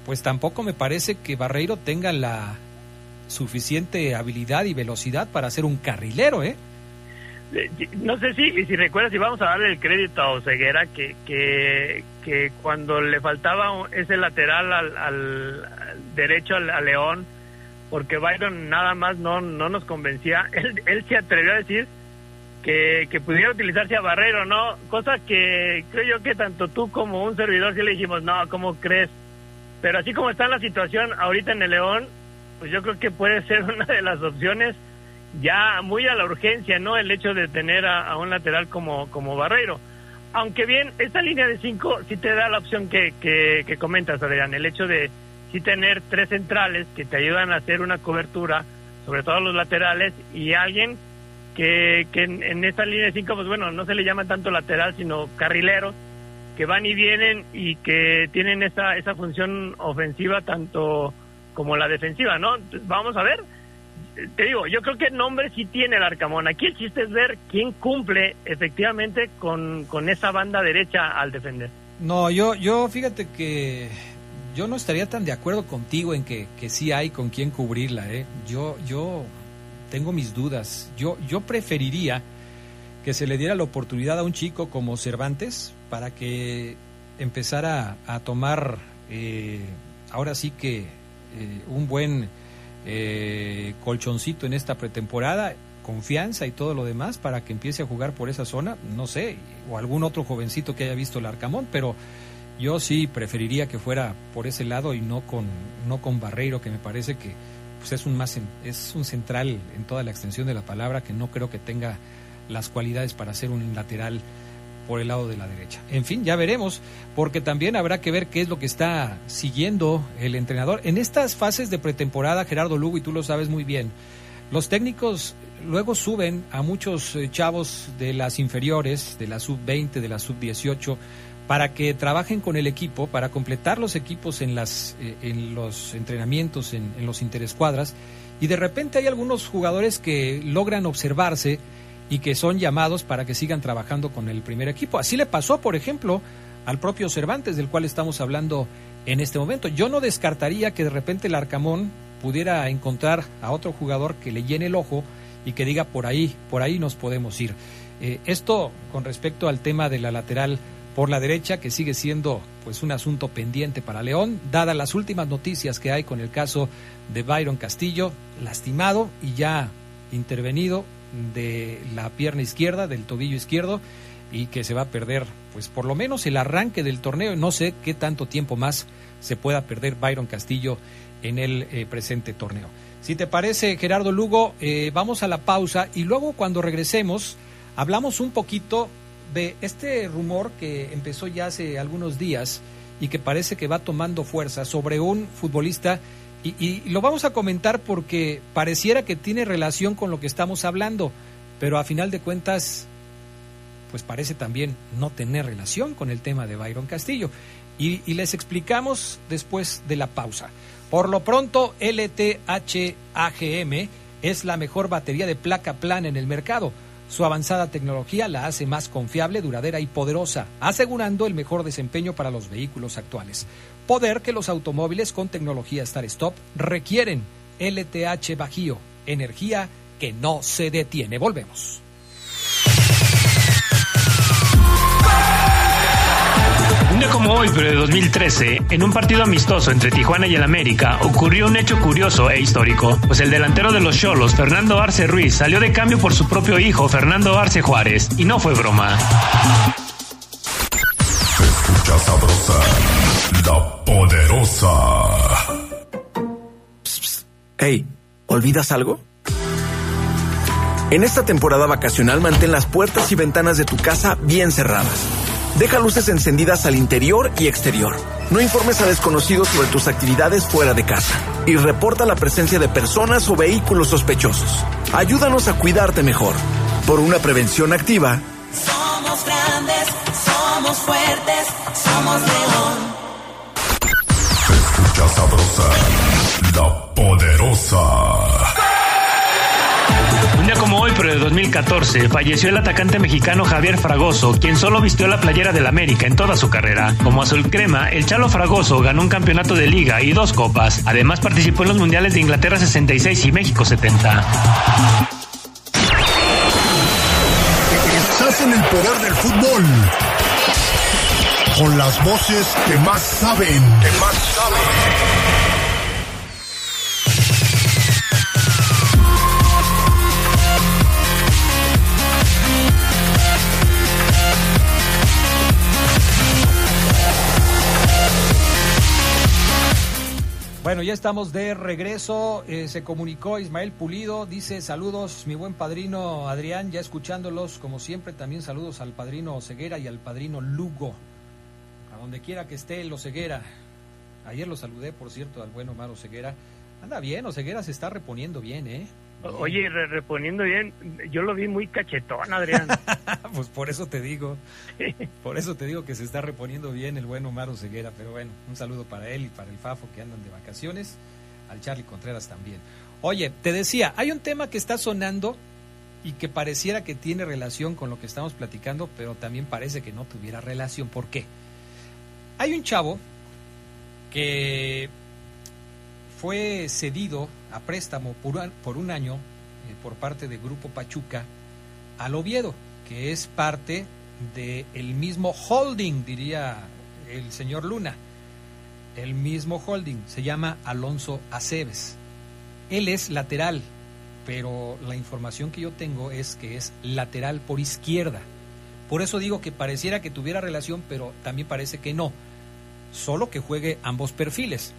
pues tampoco me parece que Barreiro tenga la suficiente habilidad y velocidad para ser un carrilero, ¿eh? no sé si, si recuerdas, si vamos a darle el crédito a Oseguera, que, que, que cuando le faltaba ese lateral al, derecho al, a León, porque Byron nada más no, no nos convencía, él, él se atrevió a decir que, que pudiera utilizarse a Barrero, ¿no? Cosa que creo yo que tanto tú como un servidor sí le dijimos, no, ¿cómo crees? Pero así como está la situación ahorita en el León, pues yo creo que puede ser una de las opciones ya muy a la urgencia, ¿no? El hecho de tener a, un lateral como, como Barreiro. Aunque bien, esta línea de cinco sí te da la opción que, que, comentas, Adrián, el hecho de sí tener tres centrales que te ayudan a hacer una cobertura, sobre todo los laterales, y alguien que, que en, esta línea de cinco, pues bueno, no se le llama tanto lateral, sino carrileros, que van y vienen y que tienen esa, esa función ofensiva tanto como la defensiva, ¿no? vamos a ver, te digo, yo creo que el nombre sí tiene el Arcamón. Aquí el chiste es ver quién cumple efectivamente con, con esa banda derecha al defender. No, yo, yo fíjate que yo no estaría tan de acuerdo contigo en que, que sí hay con quién cubrirla. ¿eh? Yo, yo tengo mis dudas. Yo, yo preferiría que se le diera la oportunidad a un chico como Cervantes para que empezara a tomar eh, ahora sí que eh, un buen eh, colchoncito en esta pretemporada, confianza y todo lo demás para que empiece a jugar por esa zona, no sé, o algún otro jovencito que haya visto el Arcamón, pero yo sí preferiría que fuera por ese lado y no con no con Barreiro, que me parece que pues es un más es un central en toda la extensión de la palabra que no creo que tenga las cualidades para ser un lateral por el lado de la derecha. En fin, ya veremos, porque también habrá que ver qué es lo que está siguiendo el entrenador. En estas fases de pretemporada, Gerardo Lugo, y tú lo sabes muy bien, los técnicos luego suben a muchos eh, chavos de las inferiores, de la sub-20, de la sub-18, para que trabajen con el equipo, para completar los equipos en, las, eh, en los entrenamientos, en, en los interescuadras, y de repente hay algunos jugadores que logran observarse y que son llamados para que sigan trabajando con el primer equipo. Así le pasó, por ejemplo, al propio Cervantes, del cual estamos hablando en este momento. Yo no descartaría que de repente el Arcamón pudiera encontrar a otro jugador que le llene el ojo y que diga por ahí, por ahí nos podemos ir. Eh, esto con respecto al tema de la lateral por la derecha, que sigue siendo pues un asunto pendiente para León, dadas las últimas noticias que hay con el caso de Byron Castillo, lastimado y ya intervenido de la pierna izquierda, del tobillo izquierdo, y que se va a perder, pues por lo menos el arranque del torneo. No sé qué tanto tiempo más se pueda perder Byron Castillo en el eh, presente torneo. Si te parece, Gerardo Lugo, eh, vamos a la pausa y luego cuando regresemos hablamos un poquito de este rumor que empezó ya hace algunos días y que parece que va tomando fuerza sobre un futbolista y, lo vamos a comentar porque pareciera que tiene relación con lo que estamos hablando, pero a final de cuentas, pues parece también no tener relación con el tema de Byron Castillo. Y, y les explicamos después de la pausa. Por lo pronto, LTH-AGM es la mejor batería de placa plana en el mercado. Su avanzada tecnología la hace más confiable, duradera y poderosa, asegurando el mejor desempeño para los vehículos actuales poder que los automóviles con tecnología Start Stop requieren. LTH Bajío, energía que no se detiene. Volvemos. Día como hoy, pero de 2013, en un partido amistoso entre Tijuana y el América, ocurrió un hecho curioso e histórico, pues el delantero de los Cholos, Fernando Arce Ruiz, salió de cambio por su propio hijo, Fernando Arce Juárez, y no fue broma. sabrosa, la poderosa. Hey, ¿olvidas algo? En esta temporada vacacional mantén las puertas y ventanas de tu casa bien cerradas. Deja luces encendidas al interior y exterior. No informes a desconocidos sobre tus actividades fuera de casa. Y reporta la presencia de personas o vehículos sospechosos. Ayúdanos a cuidarte mejor. Por una prevención activa. Somos grandes, somos fuertes, somos león. escucha sabrosa, la poderosa. Un día como hoy, pero de 2014, falleció el atacante mexicano Javier Fragoso, quien solo vistió la playera del América en toda su carrera. Como azul crema, el Chalo Fragoso ganó un campeonato de liga y dos copas. Además participó en los mundiales de Inglaterra 66 y México 70. Estás en el poder del fútbol. Con las voces que más saben. Que más saben. Bueno, ya estamos de regreso. Eh, se comunicó Ismael Pulido. Dice saludos, mi buen padrino Adrián, ya escuchándolos como siempre. También saludos al padrino Ceguera y al padrino Lugo. A donde quiera que esté el Ceguera. Ayer lo saludé, por cierto, al buen Omar Ceguera. Anda bien, Oseguera se está reponiendo bien, ¿eh? Oye, re- reponiendo bien, yo lo vi muy cachetón, Adrián. pues por eso te digo, por eso te digo que se está reponiendo bien el buen Omar Ceguera, pero bueno, un saludo para él y para el Fafo que andan de vacaciones, al Charlie Contreras también. Oye, te decía, hay un tema que está sonando y que pareciera que tiene relación con lo que estamos platicando, pero también parece que no tuviera relación. ¿Por qué? Hay un chavo que fue cedido a préstamo por un, año por parte de Grupo Pachuca al Oviedo, que es parte del el mismo holding, diría el señor Luna. El mismo holding se llama Alonso Aceves. Él es lateral, pero la información que yo tengo es que es lateral por izquierda. Por eso digo que pareciera que tuviera relación, pero también parece que no. Solo que juegue ambos perfiles.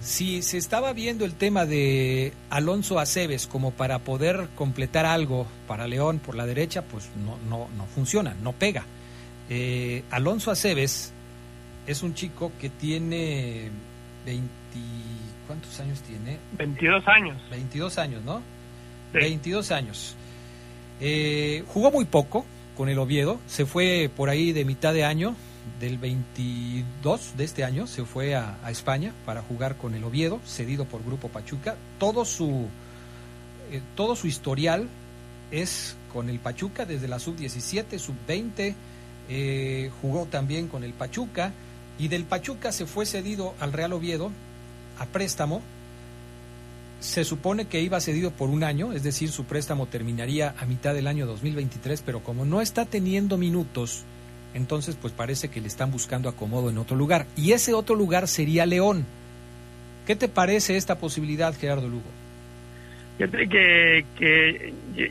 Si se estaba viendo el tema de Alonso Aceves como para poder completar algo para León por la derecha, pues no, no, no funciona, no pega. Eh, Alonso Aceves es un chico que tiene 20... ¿Cuántos años tiene? 22 años. 22 años, ¿no? 22 años. Eh, jugó muy poco con el Oviedo, se fue por ahí de mitad de año, del 22 de este año se fue a, España para jugar con el Oviedo, cedido por Grupo Pachuca. Todo su, eh, todo su historial es con el Pachuca desde la sub-17, sub-20, eh, jugó también con el Pachuca y del Pachuca se fue cedido al Real Oviedo a préstamo. Se supone que iba cedido por un año, es decir, su préstamo terminaría a mitad del año 2023, pero como no está teniendo minutos, entonces pues parece que le están buscando acomodo en otro lugar. Y ese otro lugar sería León. ¿Qué te parece esta posibilidad, Gerardo Lugo? Que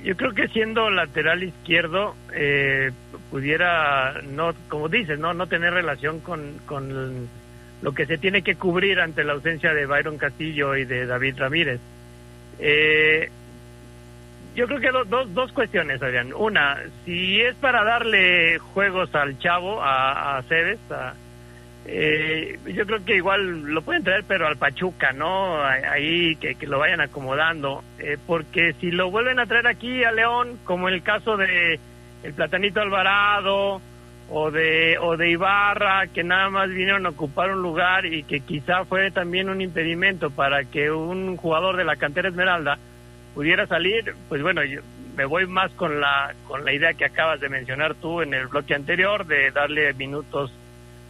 yo, creo que siendo lateral izquierdo eh, pudiera no, como dices, no, no tener relación con, con lo que se tiene que cubrir ante la ausencia de Byron Castillo y de David Ramírez. Eh, yo creo que dos, dos cuestiones, Adrián. Una, si es para darle juegos al chavo, a, a Cebes, eh, yo creo que igual lo pueden traer, pero al Pachuca, ¿no? Ahí que, que lo vayan acomodando. Eh, porque si lo vuelven a traer aquí a León, como el caso de el Platanito Alvarado o de, o de Ibarra, que nada más vinieron a ocupar un lugar y que quizá fue también un impedimento para que un jugador de la cantera Esmeralda pudiera salir, pues bueno, yo me voy más con la, con la idea que acabas de mencionar tú en el bloque anterior, de darle minutos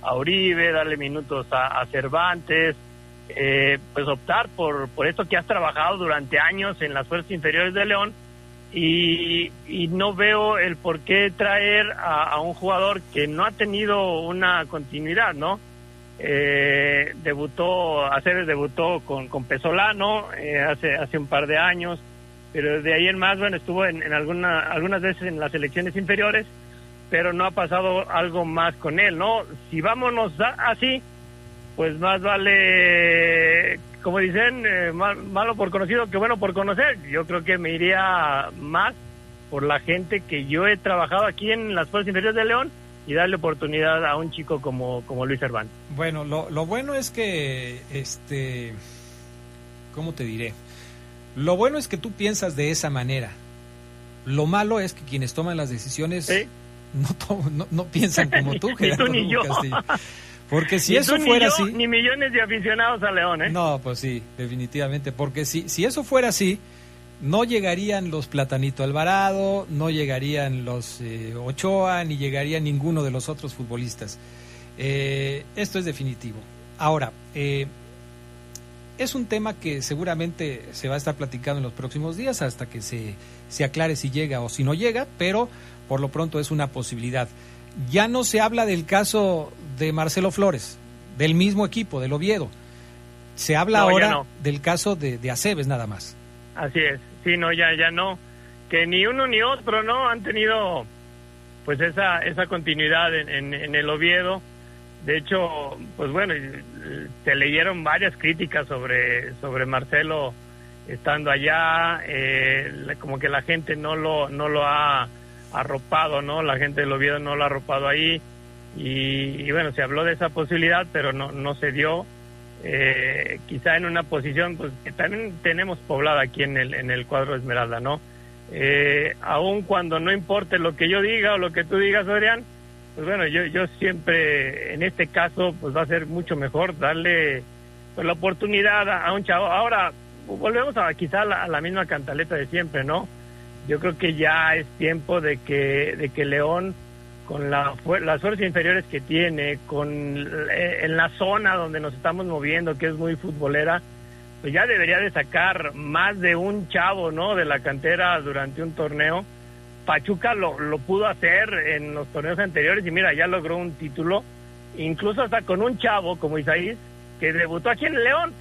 a Uribe, darle minutos a, Cervantes, eh, pues optar por, por esto que has trabajado durante años en las fuerzas inferiores de León y, y no veo el por qué traer a, un jugador que no ha tenido una continuidad, ¿no? Eh, debutó, Aceves debutó con, con Pesolano eh, hace, hace un par de años, pero de ahí en más, bueno, estuvo en, en alguna, algunas veces en las elecciones inferiores, pero no ha pasado algo más con él, ¿no? Si vámonos así, pues más vale, como dicen, eh, malo por conocido que bueno por conocer. Yo creo que me iría más por la gente que yo he trabajado aquí en las Fuerzas Inferiores de León y darle oportunidad a un chico como, como Luis Cervantes. Bueno, lo, lo bueno es que, este, ¿cómo te diré? Lo bueno es que tú piensas de esa manera. Lo malo es que quienes toman las decisiones no, no, piensan como tú, Gerardo ni tú, ni yo. Porque si eso fuera así... Ni millones de aficionados a León, ¿eh? No, pues sí, definitivamente. Porque si, si eso fuera así, no llegarían los Platanito Alvarado, no llegarían los eh, Ochoa, ni llegaría ninguno de los otros futbolistas. Eh, esto es definitivo. Ahora, eh, es un tema que seguramente se va a estar platicando en los próximos días hasta que se, se aclare si llega o si no llega, pero por lo pronto es una posibilidad. Ya no se habla del caso de Marcelo Flores, del mismo equipo, del Oviedo. Se habla ahora del caso de, de Aceves nada más. Así es, sí, no, ya, ya no. Que ni uno ni otro, ¿no? Han tenido pues esa, esa continuidad en, en, el Oviedo. De hecho, pues bueno, se leyeron varias críticas sobre, sobre Marcelo estando allá, eh, como que la gente no lo, no lo ha arropado, ¿no? La gente del Oviedo no lo ha arropado ahí y, bueno, se habló de esa posibilidad, pero no, no se dio. Eh, quizá en una posición pues, que también tenemos poblada aquí en el, en el cuadro Esmeralda, ¿no? Eh, aun cuando no importe lo que yo diga o lo que tú digas, Adrián, pues bueno, yo, yo siempre, en este caso, pues va a ser mucho mejor darle pues, la oportunidad a, un chavo. Ahora, volvemos a quizá a la misma cantaleta de siempre, ¿no? yo creo que ya es tiempo de que, de que León, con la, las fuerzas inferiores que tiene, con eh, en la zona donde nos estamos moviendo, que es muy futbolera, pues ya debería de sacar más de un chavo, ¿no? De la cantera durante un torneo. Pachuca lo, lo pudo hacer en los torneos anteriores y mira, ya logró un título, incluso hasta con un chavo como Isaías, que debutó aquí en León.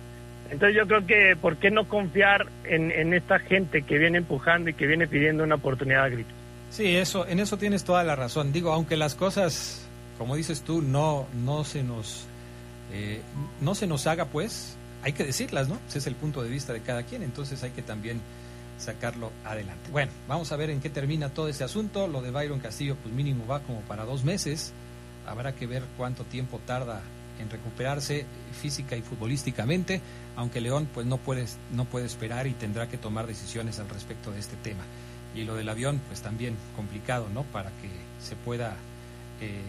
Entonces yo creo que, ¿por qué no confiar en, en esta gente que viene empujando y que viene pidiendo una oportunidad a gritos? Sí, eso, en eso tienes toda la razón. Digo, aunque las cosas, como dices tú, no, no se nos, eh, no se nos haga, pues, hay que decirlas, ¿no? Ese es el punto de vista de cada quien, entonces hay que también sacarlo adelante. Bueno, vamos a ver en qué termina todo este asunto. Lo de Byron Castillo, pues mínimo va como para dos meses. Habrá que ver cuánto tiempo tarda en recuperarse física y futbolísticamente, aunque León pues no puede, no puede esperar y tendrá que tomar decisiones al respecto de este tema. Y lo del avión, pues también complicado, ¿no? Para que se pueda eh,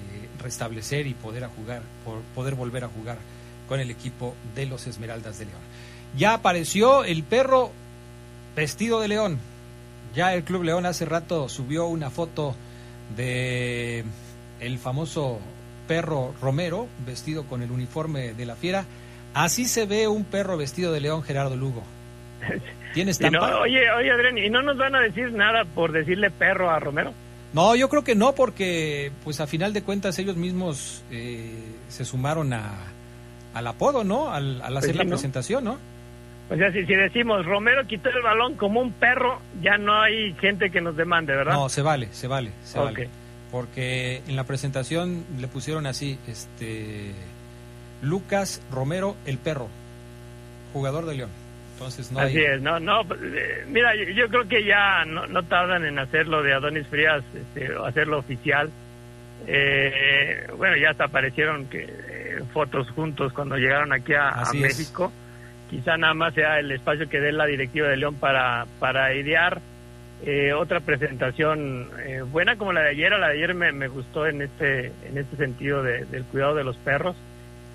restablecer y poder, a jugar, por, poder volver a jugar con el equipo de los Esmeraldas de León. Ya apareció el perro vestido de león. Ya el Club León hace rato subió una foto de el famoso perro Romero vestido con el uniforme de la fiera. Así se ve un perro vestido de león, Gerardo Lugo. ¿Tienes no, oye, oye, Adrián, ¿y no nos van a decir nada por decirle perro a Romero? No, yo creo que no, porque pues a final de cuentas ellos mismos eh, se sumaron a, al apodo, ¿no? Al, al hacer Pues sí, la ¿no? presentación, ¿no? O sea, si, si decimos Romero quitó el balón como un perro, ya no hay gente que nos demande, ¿verdad? No, se vale, se vale, se vale. Porque en la presentación le pusieron así, este, Lucas Romero, el perro, jugador de León. Entonces no Así hay... es, no, no, pues, eh, mira, yo, yo creo que ya no, no tardan en hacerlo de Adonis Frías, este, hacerlo oficial. Eh, bueno, ya hasta aparecieron que, eh, fotos juntos cuando llegaron aquí a, a Así es. México. Quizá nada más sea el espacio que dé la directiva de León para, para idear eh, otra presentación eh, buena como la de ayer. La de ayer me, me gustó en este, en este sentido de- del cuidado de los perros.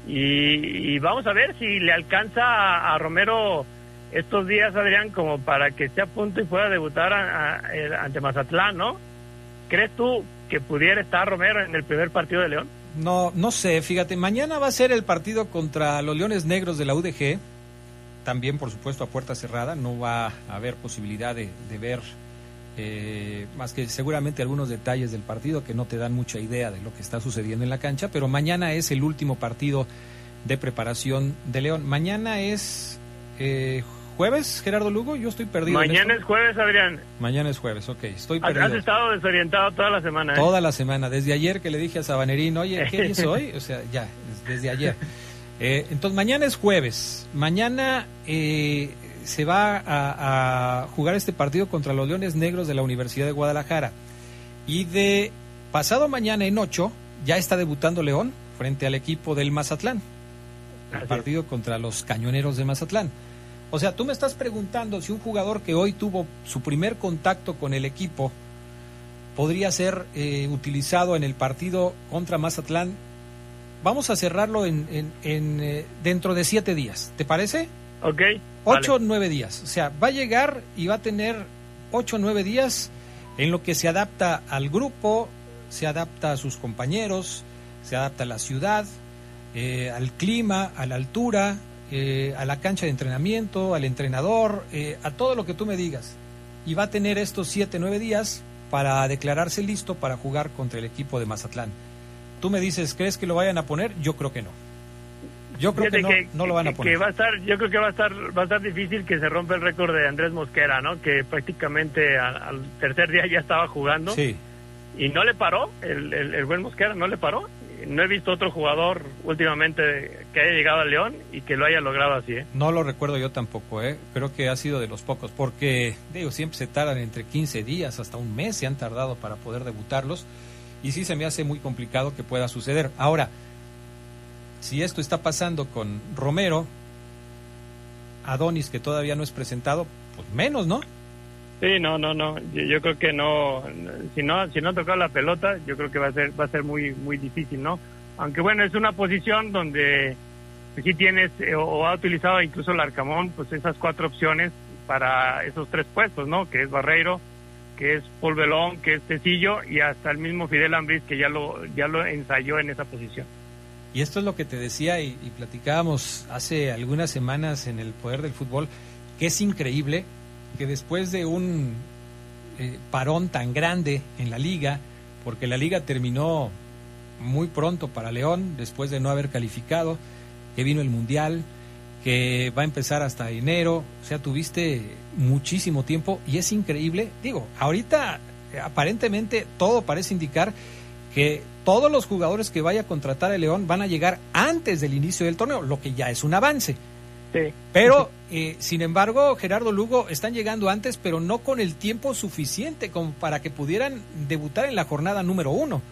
Y, y vamos a ver si le alcanza a, a Romero estos días, Adrián, como para que esté a punto y pueda debutar ante Mazatlán, ¿no? ¿Crees tú que pudiera estar Romero en el primer partido de León? No, no sé, fíjate, mañana va a ser el partido contra los Leones Negros de la UDG, también por supuesto a puerta cerrada, no va a haber posibilidad de, de ver eh, más que seguramente algunos detalles del partido que no te dan mucha idea de lo que está sucediendo en la cancha, pero mañana es el último partido de preparación de León. Mañana es eh, jueves, Gerardo Lugo, yo estoy perdido. Mañana es jueves, Adrián. Mañana es jueves, ok, estoy Has, has perdido. estado desorientado toda la semana. ¿eh? Toda la semana, desde ayer que le dije a Sabanerín, oye, ¿qué día es hoy? O sea, ya, desde ayer. Eh, entonces, mañana es jueves. Mañana eh, se va a, a jugar este partido contra los Leones Negros de la Universidad de Guadalajara. Y de pasado mañana en 8 ya está debutando León frente al equipo del Mazatlán. El partido contra los Cañoneros de Mazatlán. O sea, tú me estás preguntando si un jugador que hoy tuvo su primer contacto con el equipo podría ser eh, utilizado en el partido contra Mazatlán. Vamos a cerrarlo en, en- en, eh, dentro de siete días. ¿Te parece? Ok. Ocho o vale. nueve días. O sea, va a llegar y va a tener ocho o nueve días en lo que se adapta al grupo, se adapta a sus compañeros, se adapta a la ciudad, eh, al clima, a la altura, eh, a la cancha de entrenamiento, al entrenador, eh, a todo lo que tú me digas. Y va a tener estos siete, nueve días para declararse listo para jugar contra el equipo de Mazatlán. Tú me dices, ¿crees que lo vayan a poner? Yo creo que no. Yo creo que no, no lo van a poner. que va a estar, yo creo que va a estar, va a estar difícil que se rompa el récord de Andrés Mosquera, ¿no? Que prácticamente al, al tercer día ya estaba jugando Sí. y no le paró, el, el, el buen Mosquera no le paró. No he visto otro jugador últimamente que haya llegado a León y que lo haya logrado así, ¿eh? No lo recuerdo yo tampoco, ¿eh? creo que ha sido de los pocos, porque digo, siempre se tardan entre 15 días hasta un mes, se han tardado para poder debutarlos, y sí se me hace muy complicado que pueda suceder. Ahora, si esto está pasando con Romero, Adonis, que todavía no es presentado, pues menos, ¿no? Sí, no, no, no. Yo, yo creo que no, si no, si no ha tocado la pelota, yo creo que va a ser, va a ser muy, muy difícil, ¿no? Aunque bueno, es una posición donde sí tienes eh, o, o ha utilizado incluso el Arcamón, pues esas cuatro opciones para esos tres puestos, ¿no? Que es Barreiro, que es Paul Belón, que es Tecillo y hasta el mismo Fidel Ambriz que ya lo, ya lo ensayó en esa posición. Y esto es lo que te decía y, y platicábamos hace algunas semanas en el Poder del Fútbol, que es increíble que después de un eh, parón tan grande en la liga, porque la liga terminó muy pronto para León, después de no haber calificado, que vino el Mundial, que va a empezar hasta enero, o sea, tuviste muchísimo tiempo y es increíble, digo, ahorita eh, aparentemente todo parece indicar que todos los jugadores que vaya a contratar el León van a llegar antes del inicio del torneo, lo que ya es un avance. Sí. Pero, eh, sin embargo, Gerardo Lugo están llegando antes, pero no con el tiempo suficiente como para que pudieran debutar en la jornada número uno.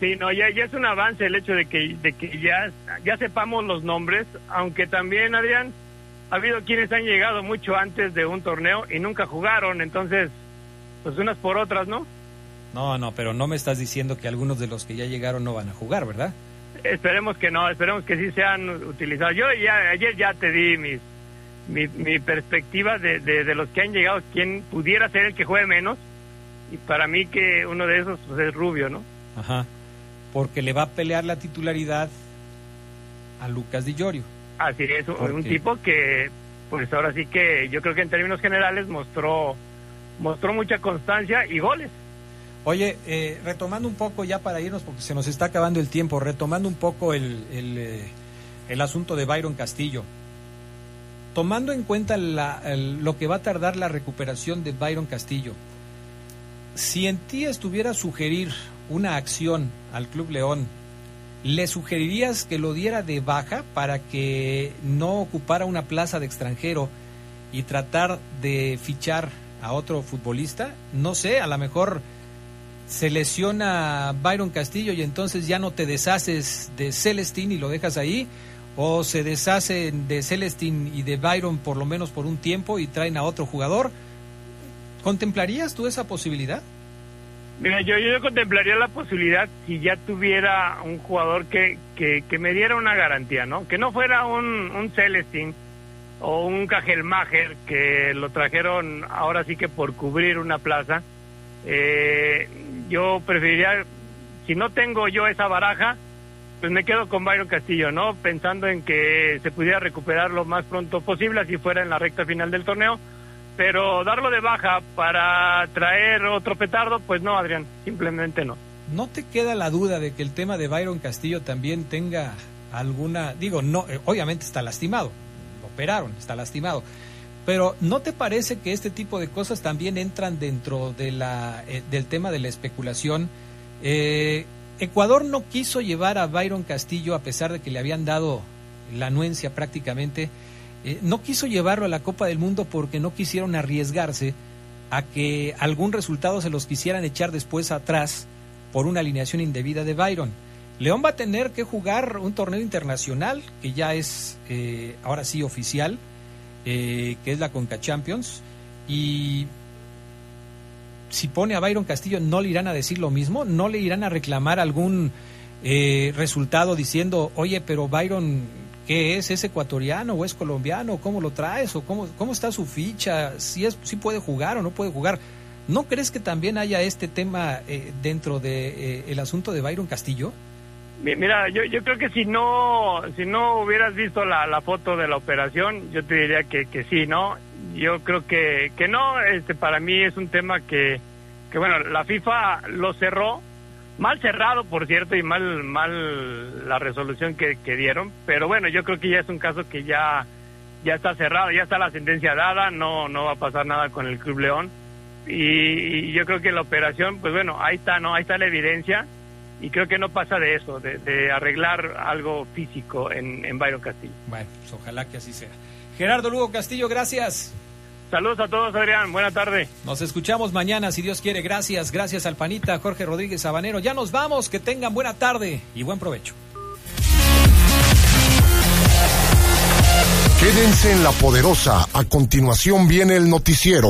Sí, no, ya, ya es un avance el hecho de que, de que ya, ya sepamos los nombres, aunque también, Adrián, ha habido quienes han llegado mucho antes de un torneo y nunca jugaron, entonces, pues unas por otras, ¿no? No, no, pero no me estás diciendo que algunos de los que ya llegaron no van a jugar, ¿verdad? Esperemos que no, esperemos que sí sean utilizados. Yo ya ayer ya te di mis, mi, mi perspectiva de, de, de los que han llegado, quién pudiera ser el que juegue menos, y para mí que uno de esos pues, es Rubio, ¿no? Ajá. Porque le va a pelear la titularidad a Lucas Di Llorio. Así es, un, tipo que, pues ahora sí que yo creo que en términos generales mostró, mostró mucha constancia y goles. Oye, eh, retomando un poco ya para irnos, porque se nos está acabando el tiempo, retomando un poco el, el, eh, el asunto de Byron Castillo. Tomando en cuenta la- el- lo que va a tardar la recuperación de Byron Castillo, si en ti estuviera sugerir una acción al Club León, ¿le sugerirías que lo diera de baja para que no ocupara una plaza de extranjero y tratar de fichar a otro futbolista? No sé, a lo mejor se lesiona Byron Castillo y entonces ya no te deshaces de Celestín y lo dejas ahí, o se deshacen de Celestín y de Byron por lo menos por un tiempo y traen a otro jugador. ¿Contemplarías tú esa posibilidad? Mira, yo, yo contemplaría la posibilidad si ya tuviera un jugador que, que, me diera una garantía, ¿no? Que no fuera un, un Celestin o un Cajelmacher que lo trajeron ahora sí que por cubrir una plaza. Eh, yo preferiría, si no tengo yo esa baraja, pues me quedo con Byron Castillo, ¿no? Pensando en que se pudiera recuperar lo más pronto posible, así fuera en la recta final del torneo. Pero darlo de baja para traer otro petardo, pues no, Adrián, simplemente no. ¿No te queda la duda de que el tema de Byron Castillo también tenga alguna, digo, no, eh, obviamente está lastimado, lo operaron, está lastimado, pero ¿no te parece que este tipo de cosas también entran dentro de la, eh, del tema de la especulación? Eh, Ecuador no quiso llevar a Byron Castillo a pesar de que le habían dado la anuencia prácticamente, eh, no quiso llevarlo a la Copa del Mundo porque no quisieron arriesgarse a que algún resultado se los quisieran echar después atrás por una alineación indebida de Byron. León va a tener que jugar un torneo internacional que ya es eh, ahora sí oficial, eh, que es la Conca Champions, y si pone a Byron Castillo no le irán a decir lo mismo, no le irán a reclamar algún eh, resultado diciendo, oye, pero Byron, ¿qué es? ¿Es ecuatoriano o es colombiano? ¿Cómo lo traes? ¿O cómo, cómo está su ficha? ¿Si, es, si puede jugar o no puede jugar? ¿No crees que también haya este tema eh, dentro del de, eh, el asunto de Byron Castillo? Mi- Mira, yo, yo creo que si no si no hubieras visto la, la foto de la operación, yo te diría que, que sí, ¿no? Yo creo que, que no, este para mí es un tema que, que, bueno, la FIFA lo cerró, mal cerrado, por cierto, y mal mal la resolución que, que dieron, pero bueno, yo creo que ya es un caso que ya, ya está cerrado, ya está la sentencia dada, no, no va a pasar nada con el Club León. Y, y yo creo que la operación, pues bueno, ahí está, ¿no? Ahí está la evidencia y creo que no pasa de eso, de, arreglar algo físico en, en Byron Castillo. Bueno, pues ojalá que así sea. Gerardo Lugo Castillo, gracias. Saludos a todos, Adrián. Buena tarde. Nos escuchamos mañana, si Dios quiere. Gracias, gracias al panita Jorge Rodríguez Sabanero. Ya nos vamos, que tengan buena tarde y buen provecho. Quédense en la poderosa. A continuación viene el noticiero.